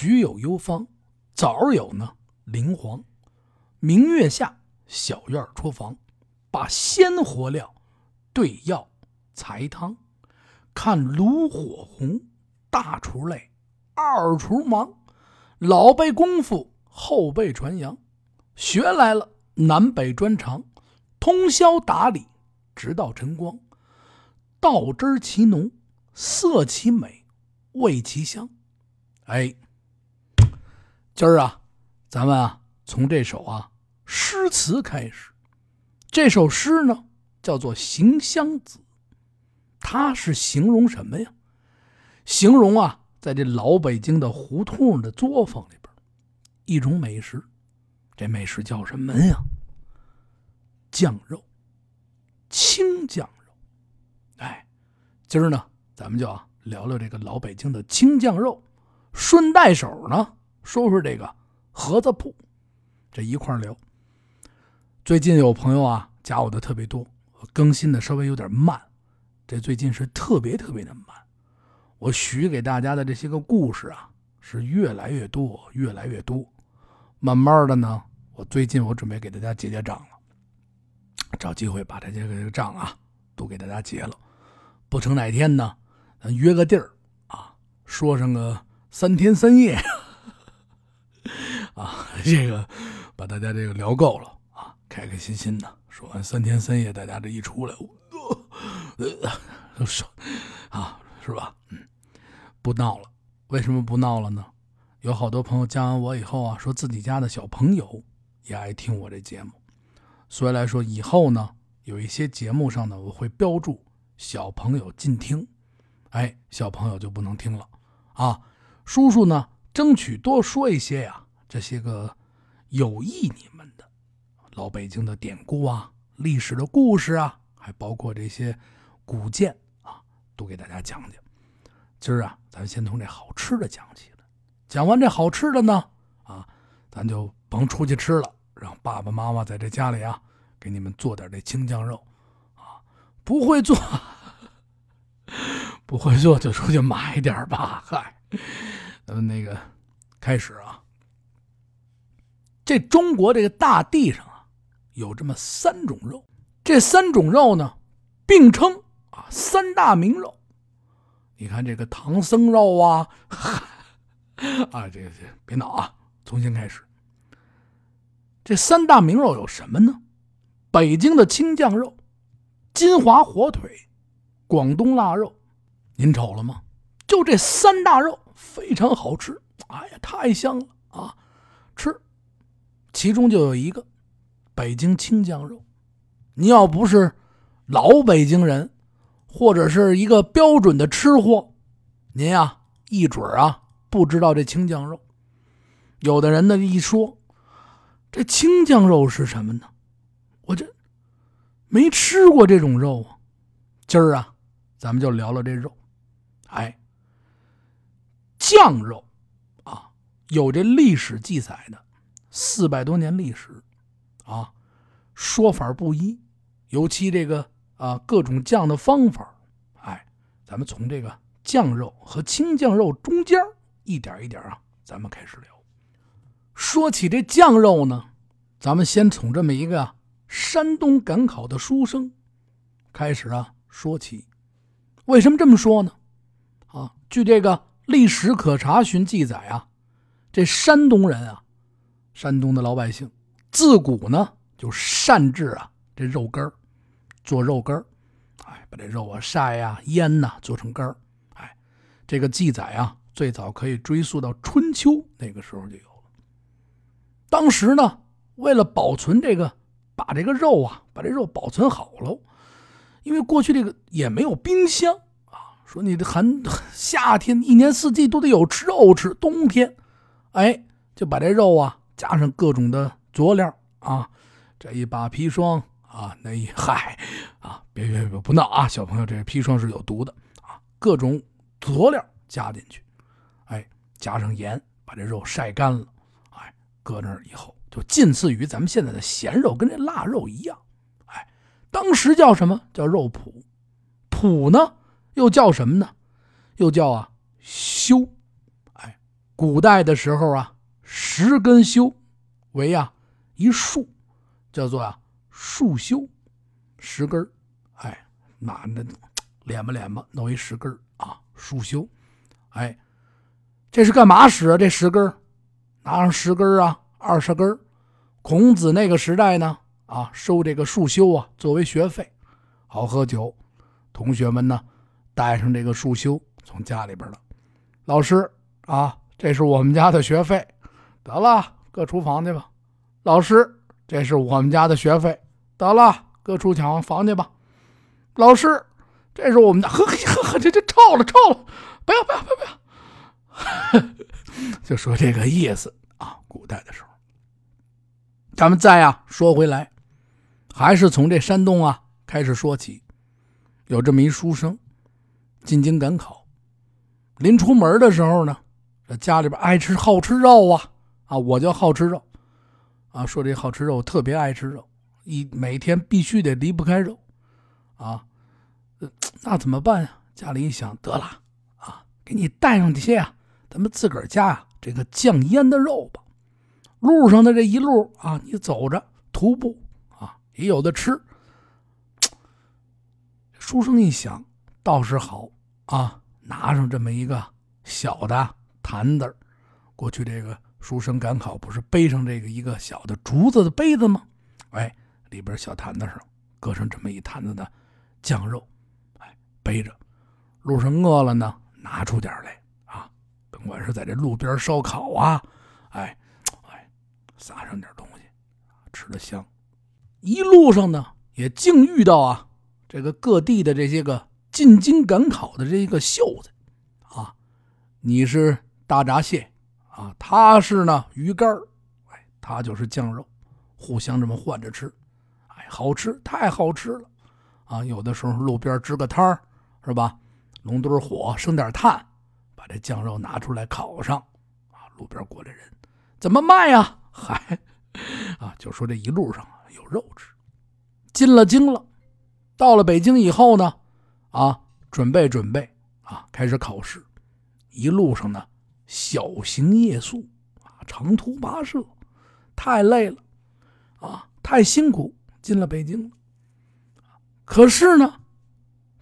菊有幽芳，枣有呢灵黄。明月下，小院厨房，把鲜活料对药材汤。看炉火红，大厨累，二厨忙。老辈功夫，后辈传扬，学来了南北专长，通宵打理，直到晨光。倒汁其浓，色其美，味其香。哎，今儿啊，咱们啊，从这首啊诗词开始。这首诗呢，叫做《行香子》，它是形容什么呀？形容啊，在这老北京的胡同的作坊里边，一种美食。这美食叫什么呀？酱肉，清酱肉。哎，今儿呢，咱们就啊聊聊这个老北京的清酱肉。顺带手呢，说说这个盒子铺，这一块聊。最近有朋友啊加我的特别多，更新的稍微有点慢，这最近是特别特别的慢。我许给大家的这些个故事啊，是越来越多，越来越多。慢慢的呢，我最近我准备给大家结结账了，找机会把这些个账啊都给大家结了。不成哪天呢，咱约个地儿啊，说上个。三天三夜，啊，这个把大家这个聊够了啊，开开心心的说完三天三夜，大家这一出来，我呃，说 啊，是吧？嗯，不闹了。为什么不闹了呢？有好多朋友加完我以后啊，说自己家的小朋友也爱听我这节目，所以来说以后呢，有一些节目上呢，我会标注小朋友禁听，哎，小朋友就不能听了啊。叔叔呢，争取多说一些呀，这些个有益你们的老北京的典故啊、历史的故事啊，还包括这些古建啊，都给大家讲讲。今儿啊，咱先从这好吃的讲起来。讲完这好吃的呢，啊，咱就甭出去吃了，让爸爸妈妈在这家里啊，给你们做点这清酱肉啊。不会做，不会做就出去买点吧，嗨。咱们那个开始啊，这中国这个大地上啊，有这么三种肉，这三种肉呢，并称啊三大名肉。你看这个唐僧肉啊，啊，这个这别闹啊，重新开始。这三大名肉有什么呢？北京的清酱肉、金华火腿、广东腊肉，您瞅了吗？就这三大肉非常好吃，哎呀，太香了啊！吃，其中就有一个北京清酱肉。你要不是老北京人，或者是一个标准的吃货，您呀一准啊不知道这清酱肉。有的人呢一说这清酱肉是什么呢？我这没吃过这种肉啊。今儿啊，咱们就聊聊这肉，哎。酱肉，啊，有这历史记载的，四百多年历史，啊，说法不一，尤其这个啊各种酱的方法，哎，咱们从这个酱肉和清酱肉中间一点一点啊，咱们开始聊。说起这酱肉呢，咱们先从这么一个山东赶考的书生开始啊说起。为什么这么说呢？啊，据这个。历史可查询记载啊，这山东人啊，山东的老百姓自古呢就善制啊这肉干做肉干哎，把这肉啊晒呀腌呐，做成干哎，这个记载啊最早可以追溯到春秋那个时候就有了。当时呢，为了保存这个，把这个肉啊，把这肉保存好喽，因为过去这个也没有冰箱。说你的寒夏天一年四季都得有吃肉吃，冬天，哎，就把这肉啊加上各种的佐料啊，这一把砒霜啊，那一嗨啊，别别别不闹啊，小朋友，这砒霜是有毒的啊，各种佐料加进去，哎，加上盐，把这肉晒干了，哎，搁那儿以后就近似于咱们现在的咸肉，跟这腊肉一样，哎，当时叫什么叫肉脯，脯呢？又叫什么呢？又叫啊修，哎，古代的时候啊，十根修为啊一束，叫做啊束修，十根哎，那那敛吧敛吧，弄一十根啊，束修，哎，这是干嘛使啊？这十根拿上十根啊，二十根孔子那个时代呢，啊，收这个束修啊作为学费，好喝酒。同学们呢，带上这个束修从家里边了。老师啊，这是我们家的学费，得了，搁厨房去吧。老师，这是我们家的学费，得了，搁厨房房去吧。老师，这是我们的，呵呵呵，这这臭了臭了，不要不要不要不要，就说这个意思啊。古代的时候，咱们再啊说回来，还是从这山洞啊开始说起。有这么一书生，进京赶考，临出门的时候呢，这家里边爱吃好吃肉啊啊，我就好吃肉啊，说这好吃肉，特别爱吃肉，一每天必须得离不开肉啊，那怎么办呀？家里一想，得了啊，给你带上些啊，咱们自个儿家啊这个酱腌的肉吧。路上的这一路啊，你走着徒步啊，也有的吃。书生一想，倒是好啊！拿上这么一个小的坛子过去这个书生赶考不是背上这个一个小的竹子的杯子吗？哎，里边小坛子上搁上这么一坛子的酱肉，哎，背着路上饿了呢，拿出点来啊！甭管是在这路边烧烤啊，哎哎，撒上点东西，吃的香。一路上呢，也竟遇到啊。这个各地的这些个进京赶考的这个秀子，啊，你是大闸蟹啊，他是呢鱼干哎，他就是酱肉，互相这么换着吃，哎，好吃，太好吃了，啊，有的时候路边支个摊儿是吧，弄堆火，生点炭，把这酱肉拿出来烤上，啊，路边过来人怎么卖呀？嗨，啊，就说这一路上有肉吃，进了京了。到了北京以后呢，啊，准备准备啊，开始考试。一路上呢，小行夜宿啊，长途跋涉，太累了啊，太辛苦。进了北京了，可是呢，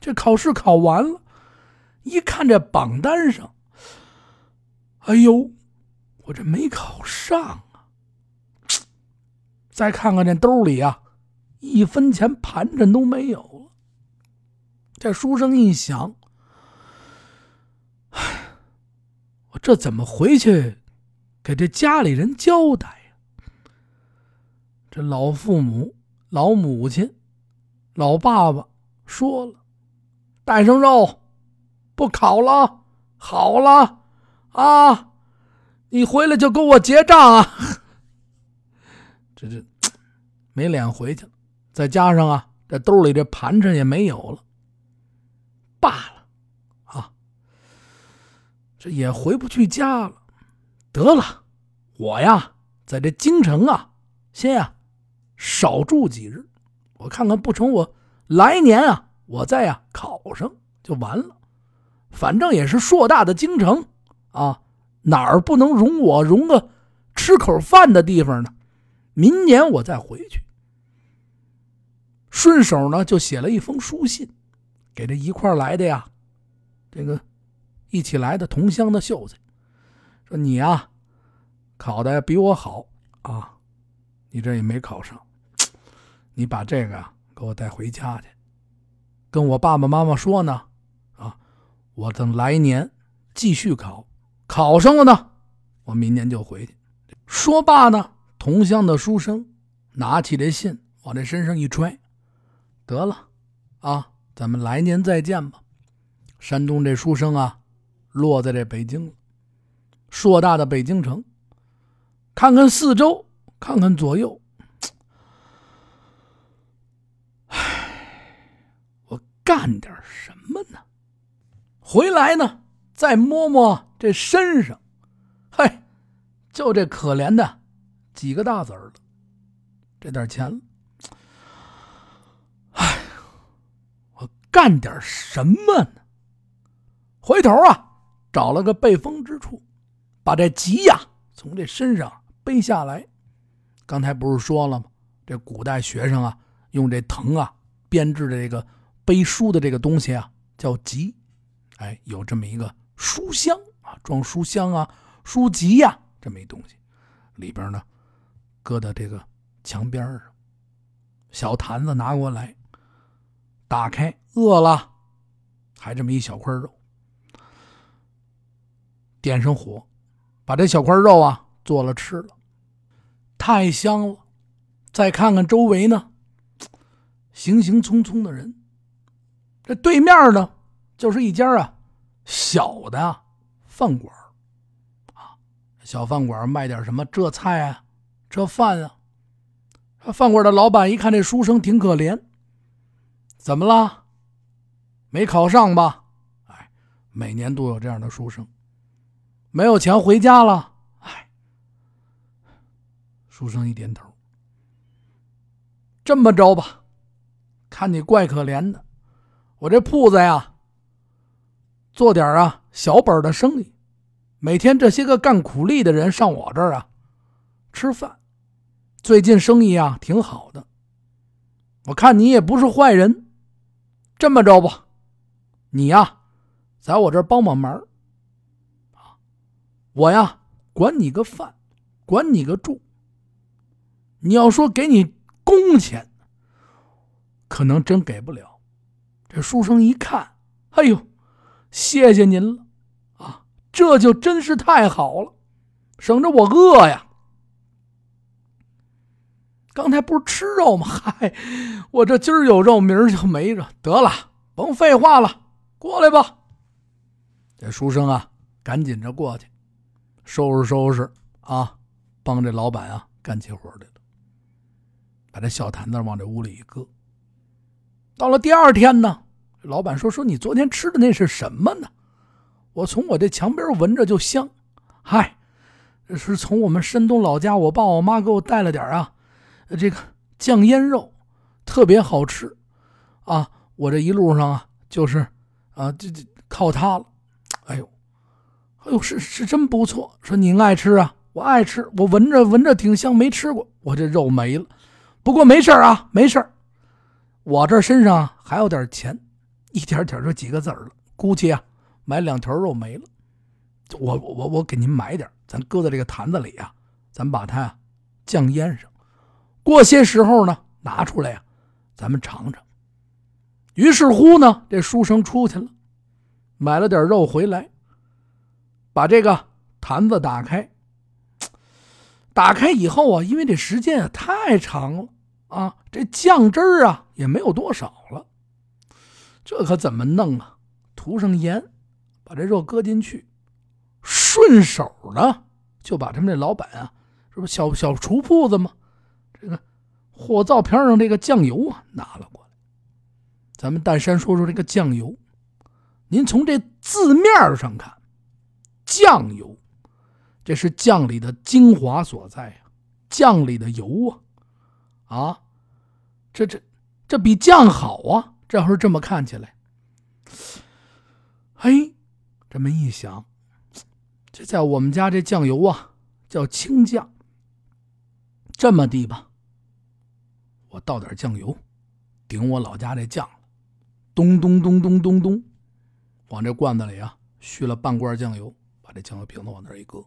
这考试考完了，一看这榜单上，哎呦，我这没考上啊！再看看这兜里啊。一分钱盘缠都没有。这书生一想，唉，我这怎么回去给这家里人交代呀？这老父母、老母亲、老爸爸说了，带上肉，不烤了，好了啊，你回来就给我结账啊！这这没脸回去了。再加上啊，这兜里这盘缠也没有了，罢了，啊，这也回不去家了。得了，我呀，在这京城啊，先呀少住几日，我看看不成，我来年啊，我再呀考上就完了。反正也是硕大的京城啊，哪儿不能容我容个吃口饭的地方呢？明年我再回去。顺手呢，就写了一封书信，给这一块来的呀，这个一起来的同乡的秀才，说你呀，考的比我好啊，你这也没考上，你把这个给我带回家去，跟我爸爸妈妈说呢，啊，我等来年继续考，考上了呢，我明年就回去。说罢呢，同乡的书生拿起这信往这身上一揣。得了，啊，咱们来年再见吧。山东这书生啊，落在这北京了，硕大的北京城。看看四周，看看左右，唉，我干点什么呢？回来呢，再摸摸这身上，嘿，就这可怜的几个大子儿了，这点钱了。干点什么呢？回头啊，找了个背风之处，把这吉呀从这身上背下来。刚才不是说了吗？这古代学生啊，用这藤啊编制的这个背书的这个东西啊，叫吉。哎，有这么一个书箱啊，装书箱啊、书籍呀这么一东西，里边呢搁到这个墙边上。小坛子拿过来，打开，饿了，还这么一小块肉。点上火，把这小块肉啊做了吃了，太香了。再看看周围呢，行行匆匆的人。这对面呢，就是一家啊小的饭馆啊，小饭馆卖点什么这菜啊，这饭啊。饭馆的老板一看这书生挺可怜，怎么了？没考上吧？哎，每年都有这样的书生。没有钱回家了，哎，书生一点头。这么着吧，看你怪可怜的，我这铺子呀，做点啊小本的生意，每天这些个干苦力的人上我这儿啊吃饭，最近生意啊挺好的。我看你也不是坏人，这么着吧，你呀，在我这儿帮帮忙。我呀，管你个饭，管你个住。你要说给你工钱，可能真给不了。这书生一看，哎呦，谢谢您了啊，这就真是太好了，省着我饿呀。刚才不是吃肉吗？嗨，我这今儿有肉，明儿就没着。得了，甭废话了，过来吧。这书生啊，赶紧着过去。收拾收拾啊，帮这老板啊干起活来了。把这小坛子往这屋里一搁。到了第二天呢，老板说：“说你昨天吃的那是什么呢？我从我这墙边闻着就香。嗨，是从我们山东老家，我爸我妈给我带了点啊，这个酱腌肉，特别好吃啊。我这一路上啊，就是啊，这这靠它了。哎呦！”哎呦，是是真不错。说您爱吃啊，我爱吃，我闻着闻着挺香，没吃过。我这肉没了，不过没事啊，没事我这身上还有点钱，一点点就几个子儿了。估计啊，买两条肉没了。我我我给您买点，咱搁在这个坛子里啊，咱把它啊酱腌上。过些时候呢，拿出来呀，咱们尝尝。于是乎呢，这书生出去了，买了点肉回来。把这个坛子打开，打开以后啊，因为这时间啊太长了啊，这酱汁儿啊也没有多少了，这可怎么弄啊？涂上盐，把这肉搁进去，顺手呢就把他们这老板啊，是不小小厨铺子吗？这个火灶瓶上这个酱油啊拿了过来。咱们淡山说说这个酱油，您从这字面上看。酱油，这是酱里的精华所在呀，酱里的油啊，啊，这这这比酱好啊！这要是这么看起来，嘿，这么一想，这在我们家这酱油啊叫清酱。这么地吧，我倒点酱油，顶我老家这酱，咚咚咚咚咚咚，往这罐子里啊续了半罐酱油。把这酱油瓶子往那一搁，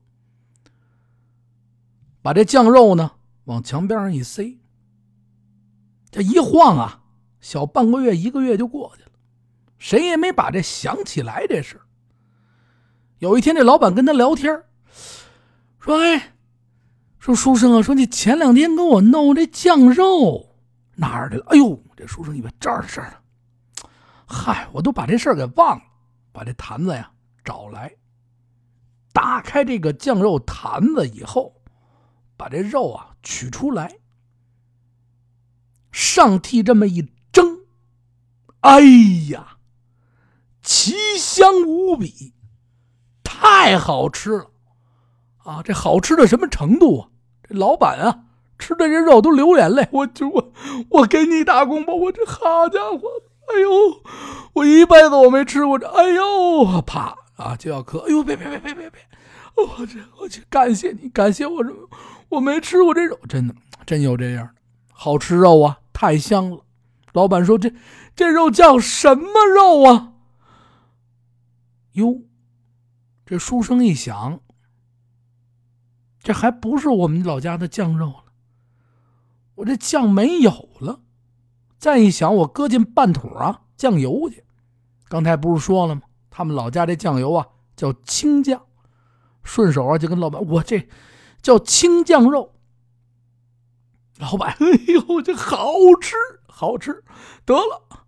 把这酱肉呢往墙边上一塞，这一晃啊，小半个月一个月就过去了，谁也没把这想起来这事。有一天，这老板跟他聊天，说：“哎，说书生啊，说你前两天给我弄这酱肉哪儿去了？”哎呦，这书生以为这儿的事儿呢，嗨，我都把这事儿给忘了，把这坛子呀找来。打开这个酱肉坛子以后，把这肉啊取出来，上屉这么一蒸，哎呀，奇香无比，太好吃了啊！这好吃的什么程度啊？这老板啊，吃的这肉都流眼泪。我就我我给你打工吧，我这好家伙，哎呦，我一辈子我没吃过这，哎呦，啪！啊，就要磕！哎呦，别别别别别别！我这我去感谢你，感谢我这我没吃过这肉，真的真有这样的好吃肉啊，太香了。老板说这这肉叫什么肉啊？哟，这书生一想，这还不是我们老家的酱肉了，我这酱没有了。再一想，我搁进半桶啊酱油去。刚才不是说了吗？他们老家这酱油啊叫青酱。顺手啊就跟老板，我这叫青酱肉。老板，哎呦，这好吃，好吃。得了，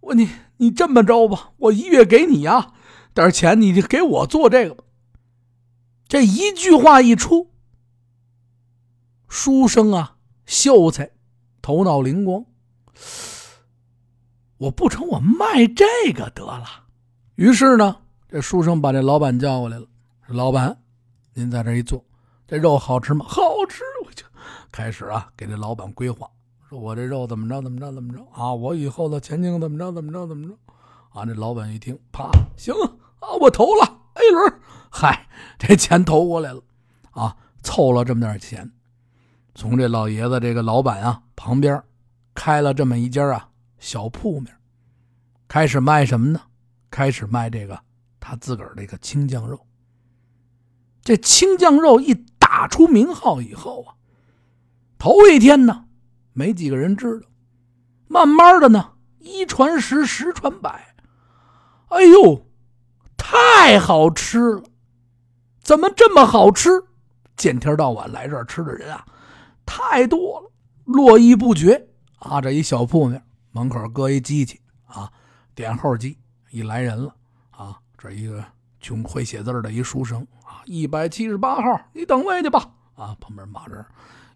我你你这么着吧，我一月给你啊点钱，你就给我做这个。这一句话一出，书生啊，秀才，头脑灵光。我不成，我卖这个得了。于是呢，这书生把这老板叫过来了。老板，您在这一坐，这肉好吃吗？好吃！我就开始啊，给这老板规划，说我这肉怎么着，怎么着，怎么着啊？我以后的前景怎么着，怎么着，怎么着？啊！这老板一听，啪，行啊，我投了 A 轮。嗨，这钱投过来了，啊，凑了这么点钱，从这老爷子这个老板啊旁边开了这么一家啊小铺面，开始卖什么呢？开始卖这个他自个儿这个青酱肉。这青酱肉一打出名号以后啊，头一天呢，没几个人知道，慢慢的呢，一传十，十传百，哎呦，太好吃了！怎么这么好吃？见天到晚来这儿吃的人啊，太多了，络绎不绝啊！这一小铺面门口搁一机器啊，点号机，一来人了啊，这一个穷会写字的一书生啊。一百七十八号，你等位去吧。啊，旁边骂人。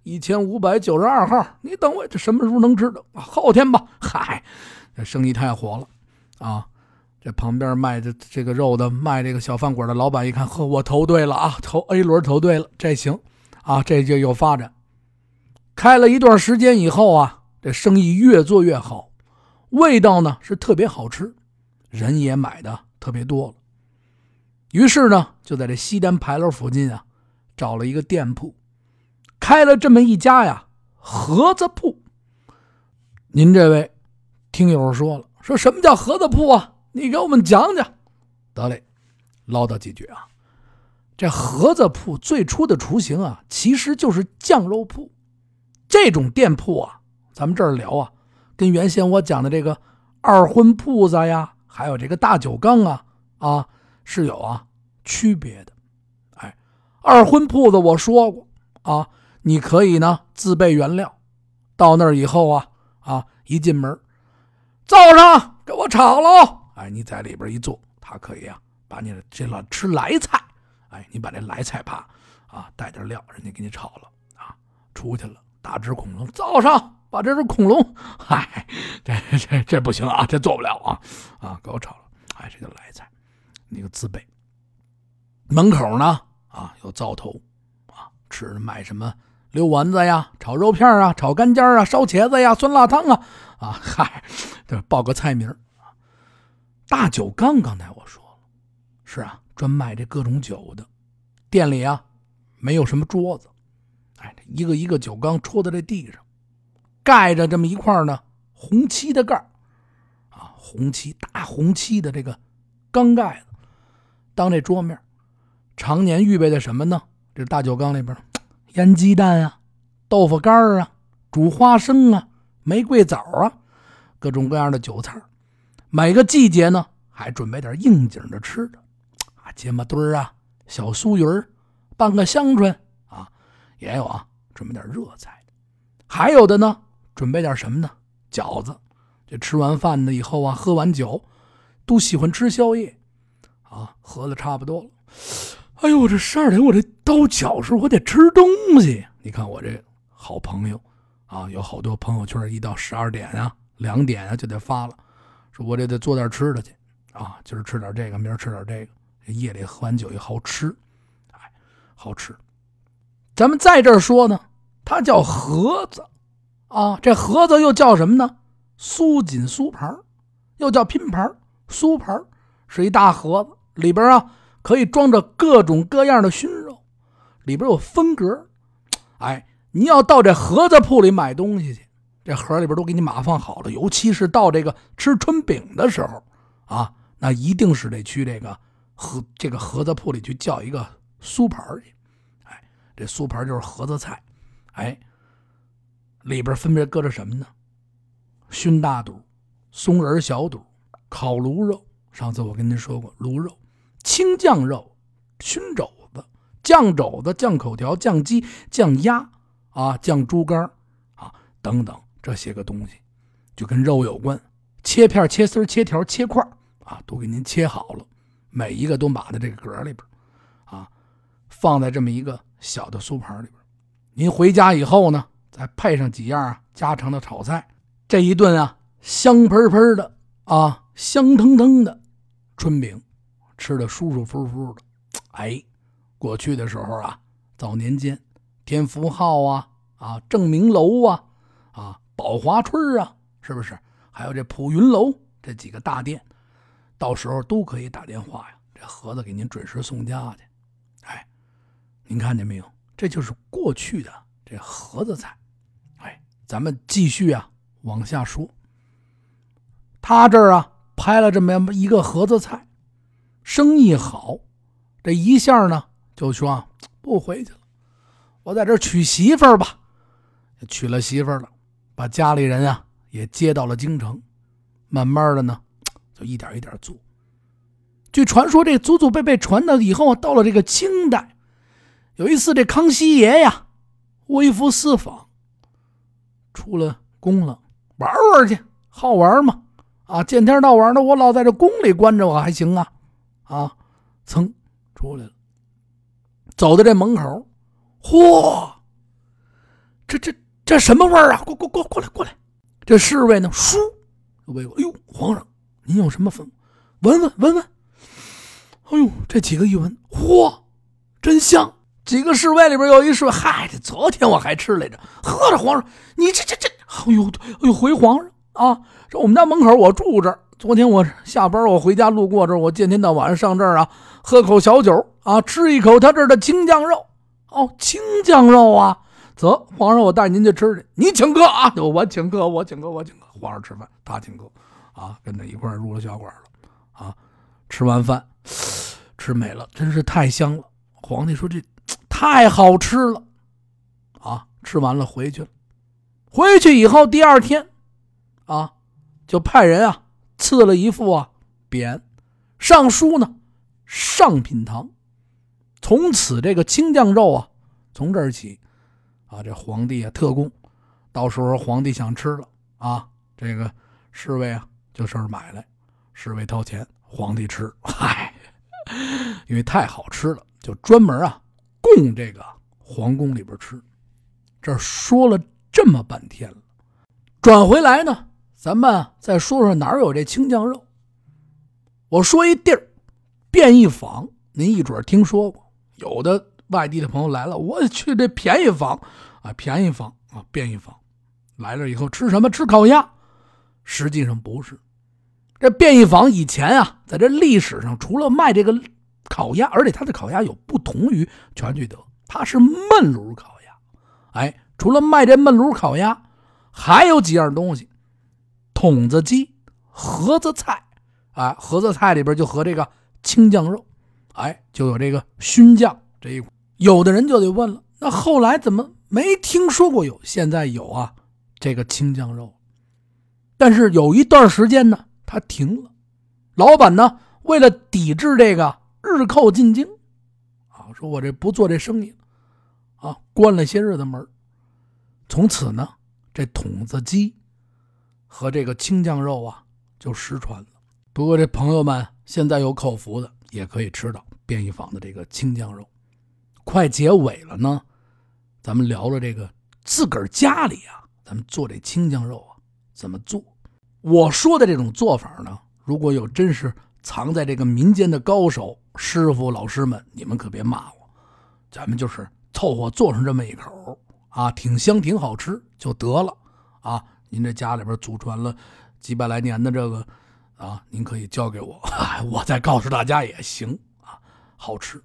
一千五百九十二号，你等位。这什么时候能知道？后天吧。嗨，这生意太火了啊！这旁边卖的这个肉的，卖这个小饭馆的老板一看，呵，我投对了啊，投 A 轮投对了，这行啊，这就有发展。开了一段时间以后啊，这生意越做越好，味道呢是特别好吃，人也买的特别多了。于是呢，就在这西单牌楼附近啊，找了一个店铺，开了这么一家呀盒子铺。您这位听友说了，说什么叫盒子铺啊？你给我们讲讲。得嘞，唠叨几句啊。这盒子铺最初的雏形啊，其实就是酱肉铺。这种店铺啊，咱们这儿聊啊，跟原先我讲的这个二荤铺子呀，还有这个大酒缸啊，啊。是有啊区别的，哎，二荤铺子我说过啊，你可以呢自备原料，到那儿以后啊啊一进门，灶上给我炒喽，哎，你在里边一坐，他可以啊把你的这老吃来菜，哎，你把这来菜吧啊带点料，人家给你炒了啊，出去了打只恐龙，灶上把这只恐龙，嗨，这这这不行啊，这做不了啊啊，给我炒了，哎，这叫来菜。那个自备，门口呢啊有灶头，啊吃卖什么溜丸子呀、炒肉片啊、炒干尖啊、烧茄子呀、酸辣汤啊啊嗨，这报个菜名大酒缸刚才我说了，是啊，专卖这各种酒的。店里啊没有什么桌子，哎，一个一个酒缸戳在这地上，盖着这么一块呢红漆的盖啊，红漆大红漆的这个缸盖子。当这桌面，常年预备的什么呢？这大酒缸里边，腌鸡蛋啊，豆腐干啊，煮花生啊，玫瑰枣啊，各种各样的酒菜。每个季节呢，还准备点应景的吃的，啊，芥末墩啊，小酥鱼，半个香椿，也有啊，准备点热菜。还有的呢，准备点什么呢？饺子。这吃完饭呢以后啊，喝完酒，都喜欢吃宵夜。啊，喝的差不多了。哎呦，我这十二点，我这到脚时候，我得吃东西。你看我这好朋友啊，有好多朋友圈，一到十二点啊、两点啊就得发了，说我这得做点吃的去啊，今儿吃点这个，明儿吃点这个。夜里喝完酒也好吃，哎，好吃。咱们在这儿说呢，它叫盒子啊，这盒子又叫什么呢？苏锦苏盘又叫拼盘苏盘是一大盒子。里边啊，可以装着各种各样的熏肉，里边有分格。哎，你要到这盒子铺里买东西去，这盒里边都给你码放好了。尤其是到这个吃春饼的时候啊，那一定是得去这个盒这个盒子铺里去叫一个酥盘去。这酥盘就是盒子菜。哎，里边分别搁着什么呢？熏大肚、松仁小肚、烤卤肉。上次我跟您说过，卤肉、青酱肉、熏肘子、酱肘子、酱口条、酱鸡、酱鸭啊、酱猪肝啊等等这些个东西，就跟肉有关。切片、切丝、切条、切块啊，都给您切好了，每一个都码在这个格里边啊，放在这么一个小的酥盘里边。您回家以后呢，再配上几样啊家常的炒菜，这一顿啊香喷喷的啊香腾腾的春饼，吃的舒舒服服的。哎，过去的时候啊，早年间天福号啊啊正明楼啊啊宝华春啊，是不是？还有这普云楼这几个大店，到时候都可以打电话呀，这盒子给您准时送家去。您看见没有？这就是过去的这盒子菜，哎，咱们继续啊往下说。他这儿啊拍了这么一个盒子菜，生意好，这一下呢就说不回去了，我在这娶媳妇儿吧，娶了媳妇儿了，把家里人啊也接到了京城，慢慢的呢就一点一点做。据传说，这祖祖辈辈传到以后，到了这个清代。有一次，这康熙爷呀，微服私访，出了宫了，玩玩去，好玩嘛，啊，见天到晚的，我老在这宫里关着，我还行啊，啊，噌出来了，走到这门口，嚯，这这这什么味儿啊？过过过过来过来，这侍卫呢，倏，喂过，哎呦，皇上，您有什么吩咐？闻闻闻闻，哎呦，这几个一闻，嚯，真香。几个侍卫里边有一侍卫，嗨，昨天我还吃来着。呵，这皇上，你这这这，哎呦，哎呦，回皇上啊！这我们家门口我住这儿，昨天我下班我回家路过这儿，我见天到晚上上这儿啊，喝口小酒啊，吃一口他这儿的青酱肉。哦，青酱肉啊，走，皇上，我带您去吃去。你请客啊，我请客，我请客，我请客。皇上吃饭，他请客啊，跟着一块入了小馆了啊。吃完饭，吃美了，真是太香了。皇帝说这。太好吃了，啊！吃完了回去了，回去以后第二天，啊，就派人啊赐了一副啊匾，上书呢上品堂。从此这个清酱肉啊，从这儿起，啊，这皇帝啊特供，到时候皇帝想吃了啊，这个侍卫啊就上这买来，侍卫掏钱，皇帝吃，嗨，因为太好吃了，就专门啊。供这个皇宫里边吃，这说了这么半天了，转回来呢，咱们再说说哪有这青酱肉。我说一地儿，便宜坊，您一准听说过。有的外地的朋友来了，我去这便宜坊啊，便宜坊啊，便宜坊来了以后吃什么？吃烤鸭？实际上不是，这便宜坊以前啊，在这历史上除了卖这个。烤鸭，而且它的烤鸭有不同于全聚德，它是焖炉烤鸭。哎，除了卖这焖炉烤鸭，还有几样东西：筒子鸡、盒子菜。啊，盒子菜里边就和这个青酱肉，哎，就有这个熏酱这一块。有的人就得问了，那后来怎么没听说过有？现在有啊，这个青酱肉。但是有一段时间呢，它停了。老板呢，为了抵制这个。日寇进京，啊，说我这不做这生意，啊，关了些日子门。从此呢，这筒子鸡和这个青酱肉啊就失传了。不过这朋友们现在有口福的，也可以吃到便宜坊的这个青酱肉。快结尾了呢，咱们聊了这个自个儿家里啊，咱们做这青酱肉啊怎么做？我说的这种做法呢，如果有真是藏在这个民间的高手。师傅、老师们，你们可别骂我，咱们就是凑合做上这么一口啊，挺香、挺好吃就得了啊。您这家里边祖传了几百来年的这个啊，您可以交给我，我再告诉大家也行啊。好吃。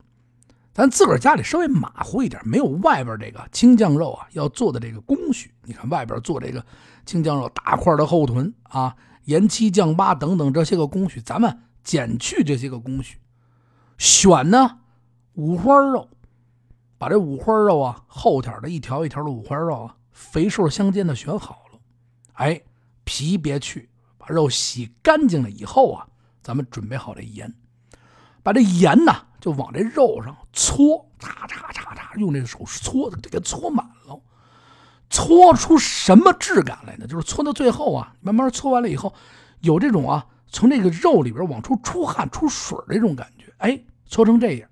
咱自个儿家里稍微马虎一点，没有外边这个青酱肉啊要做的这个工序。你看外边做这个青酱肉，大块的后臀啊，盐七酱八等等这些个工序，咱们减去这些个工序，选呢五花肉，把这五花肉啊后天的一条一条的五花肉啊肥瘦相间的选好了，哎，皮别去，把肉洗干净了以后啊，咱们准备好这盐，把这盐呢。就往这肉上搓，擦擦擦擦，用这个手搓的，给搓满了，搓出什么质感来呢？就是搓到最后啊，慢慢搓完了以后，有这种啊，从这个肉里边往出出汗、出水这种感觉。哎，搓成这样，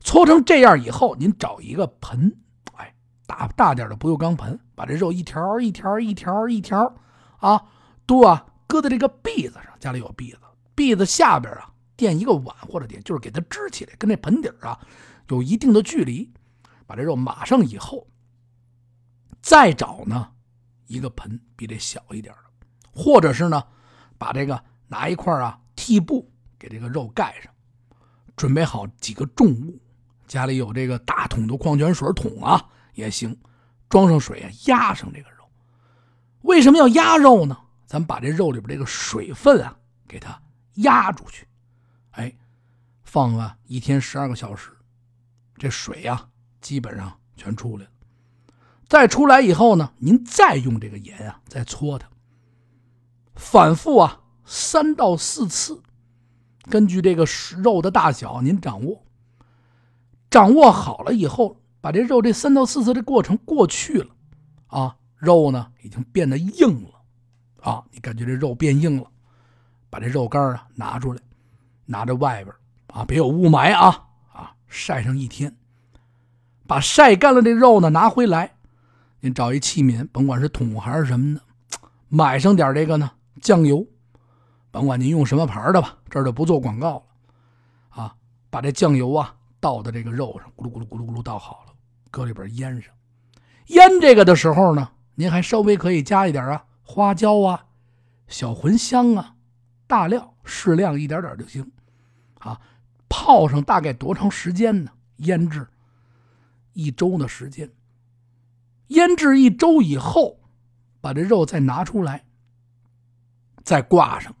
搓成这样以后，您找一个盆，哎，大大点的不锈钢盆，把这肉一条一条一条一条啊，都啊搁在这个篦子上，家里有篦子，篦子下边啊。垫一个碗或者垫，就是给它支起来，跟这盆底啊有一定的距离，把这肉码上以后，再找呢一个盆比这小一点的，或者是呢把这个拿一块啊屉布给这个肉盖上，准备好几个重物，家里有这个大桶的矿泉水桶啊也行，装上水啊压上这个肉。为什么要压肉呢？咱们把这肉里边这个水分啊给它压出去。哎，放了一天十二个小时，这水呀基本上全出来了。再出来以后呢，您再用这个盐啊再搓它，反复啊三到四次，根据这个肉的大小您掌握。掌握好了以后，把这肉这三到四次的过程过去了，啊，肉呢已经变得硬了，啊，你感觉这肉变硬了，把这肉干啊拿出来。拿着外边啊，别有雾霾啊啊！晒上一天，把晒干了这肉呢拿回来，您找一器皿，甭管是桶还是什么的，买上点这个呢酱油，甭管您用什么牌的吧，这儿就不做广告了啊。把这酱油啊倒到这个肉上，咕噜咕噜咕噜咕噜倒好了，搁里边腌上。腌这个的时候呢，您还稍微可以加一点啊花椒啊、小茴香啊、大料，适量一点点就行。啊，泡上大概多长时间呢？腌制一周的时间。腌制一周以后，把这肉再拿出来，再挂上，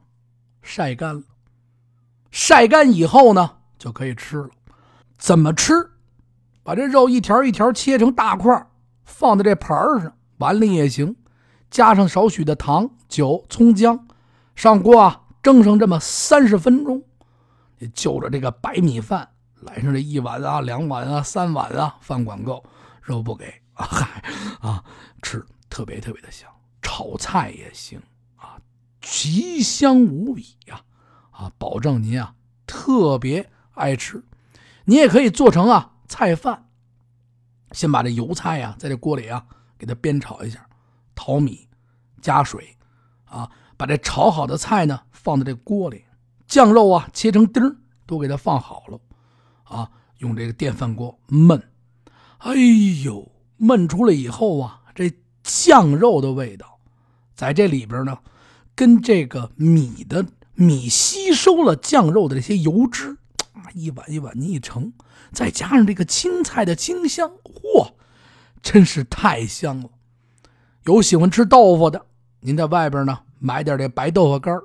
晒干了。晒干以后呢，就可以吃了。怎么吃？把这肉一条一条切成大块，放在这盘上，碗里也行。加上少许的糖、酒、葱姜，上锅啊，蒸上这么三十分钟。就着这个白米饭，来上这一碗啊、两碗啊、三碗啊，饭管够，肉不给啊，嗨啊，吃特别特别的香，炒菜也行奇，香无比呀啊，保证您啊特别爱吃。你也可以做成啊菜饭，先把这油菜呀在这锅里啊给它煸炒一下，淘米加水啊，把这炒好的菜呢放在这锅里。酱肉啊，切成丁儿，都给它放好了，啊，用这个电饭锅焖，哎呦，焖出来以后啊，这酱肉的味道，在这里边呢，跟这个米的米吸收了酱肉的这些油脂，啊，一碗一碗你一盛，再加上这个青菜的清香，嚯，真是太香了。有喜欢吃豆腐的，您在外边呢买点这白豆腐干。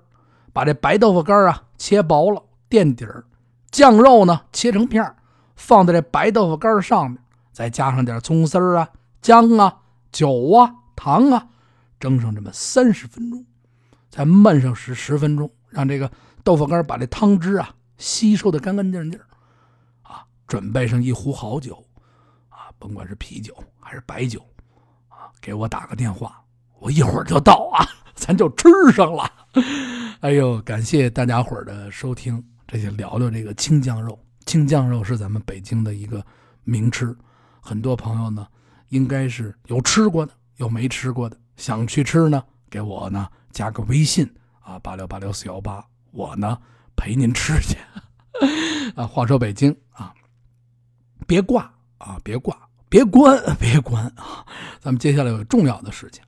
把这白豆腐干啊切薄了垫底儿，酱肉呢切成片放在这白豆腐干上面，再加上点葱丝啊、姜啊、酒啊、糖啊，蒸上这么三十分钟，再焖上十十分钟，让这个豆腐干把这汤汁啊吸收的干干净净啊，准备上一壶好酒啊，甭管是啤酒还是白酒啊，给我打个电话，我一会儿就到啊，咱就吃上了。哎呦，感谢大家伙的收听，这就聊聊这个青酱肉。青酱肉是咱们北京的一个名吃，很多朋友呢应该是有吃过的，有没吃过的，想去吃呢，给我呢加个微信啊，八六八六四幺八，我呢陪您吃去。啊，话说北京啊，别挂啊，别挂，别关，别关啊，咱们接下来有重要的事情，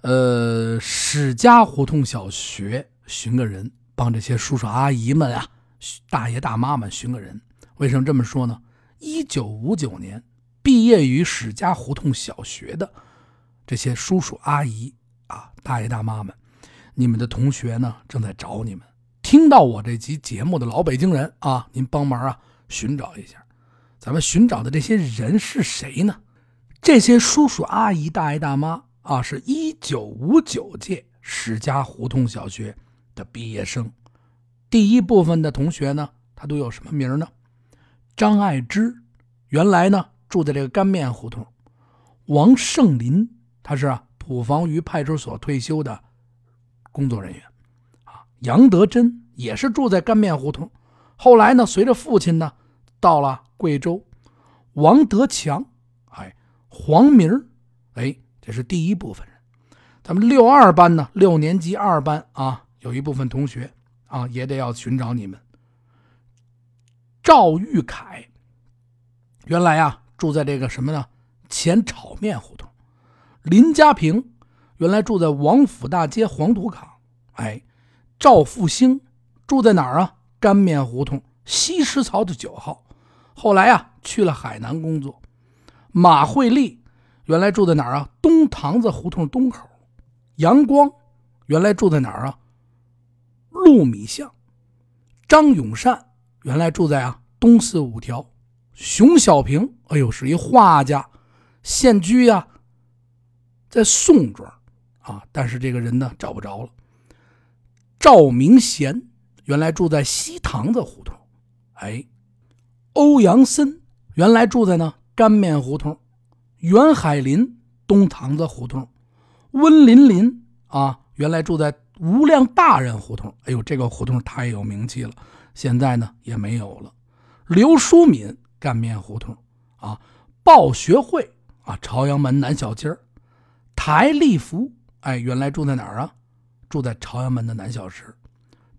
呃，史家胡同小学。寻个人帮这些叔叔阿姨们啊，大爷大妈们寻个人。为什么这么说呢？一九五九年毕业于史家胡同小学的这些叔叔阿姨啊、大爷大妈们，你们的同学呢正在找你们。听到我这集节目的老北京人啊，您帮忙啊寻找一下，咱们寻找的这些人是谁呢？这些叔叔阿姨、大爷大妈啊，是一九五九届史家胡同小学的毕业生。第一部分的同学呢，他都有什么名呢？张爱芝，原来呢住在这个干面胡同；王胜林，他是普防榆派出所退休的工作人员，啊，杨德珍也是住在干面胡同，后来呢随着父亲呢到了贵州；王德强，哎，黄明儿，哎，这是第一部分人。咱们六二班呢，六年级二班啊，有一部分同学啊也得要寻找你们。赵玉凯，原来啊住在这个什么呢？前炒面胡同。林家平，原来住在王府大街黄土岗。哎，赵复兴住在哪儿啊？干面胡同西石槽的九号。后来啊去了海南工作。马慧丽原来住在哪儿啊？东堂子胡同东口。杨光原来住在哪儿啊？陆米巷。张永善。原来住在啊东四五条，熊小平，哎呦是一画家，现居呀在宋庄啊，但是这个人呢找不着了。赵明贤原来住在西塘子胡同，哎，欧阳森原来住在呢干面胡同，袁海林东塘子胡同，温林林啊原来住在无量大人胡同，哎呦这个胡同太有名气了。现在呢也没有了。刘淑敏干面胡同啊，报学会啊，朝阳门南小街柴。立福哎，原来住在哪儿啊？住在朝阳门的南小池。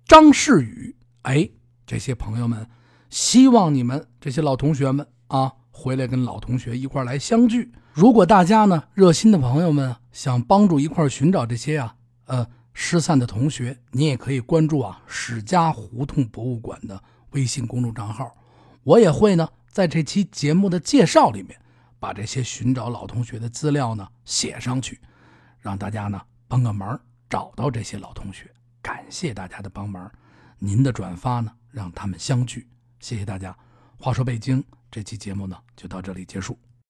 张世宇哎，这些朋友们，希望你们这些老同学们啊，回来跟老同学一块来相聚。如果大家呢热心的朋友们想帮助一块寻找这些啊，呃。失散的同学，你也可以关注啊史家胡同博物馆的微信公众账号，我也会呢在这期节目的介绍里面把这些寻找老同学的资料呢写上去，让大家呢帮个忙找到这些老同学。感谢大家的帮忙，您的转发呢让他们相聚，谢谢大家。话说北京这期节目呢就到这里结束。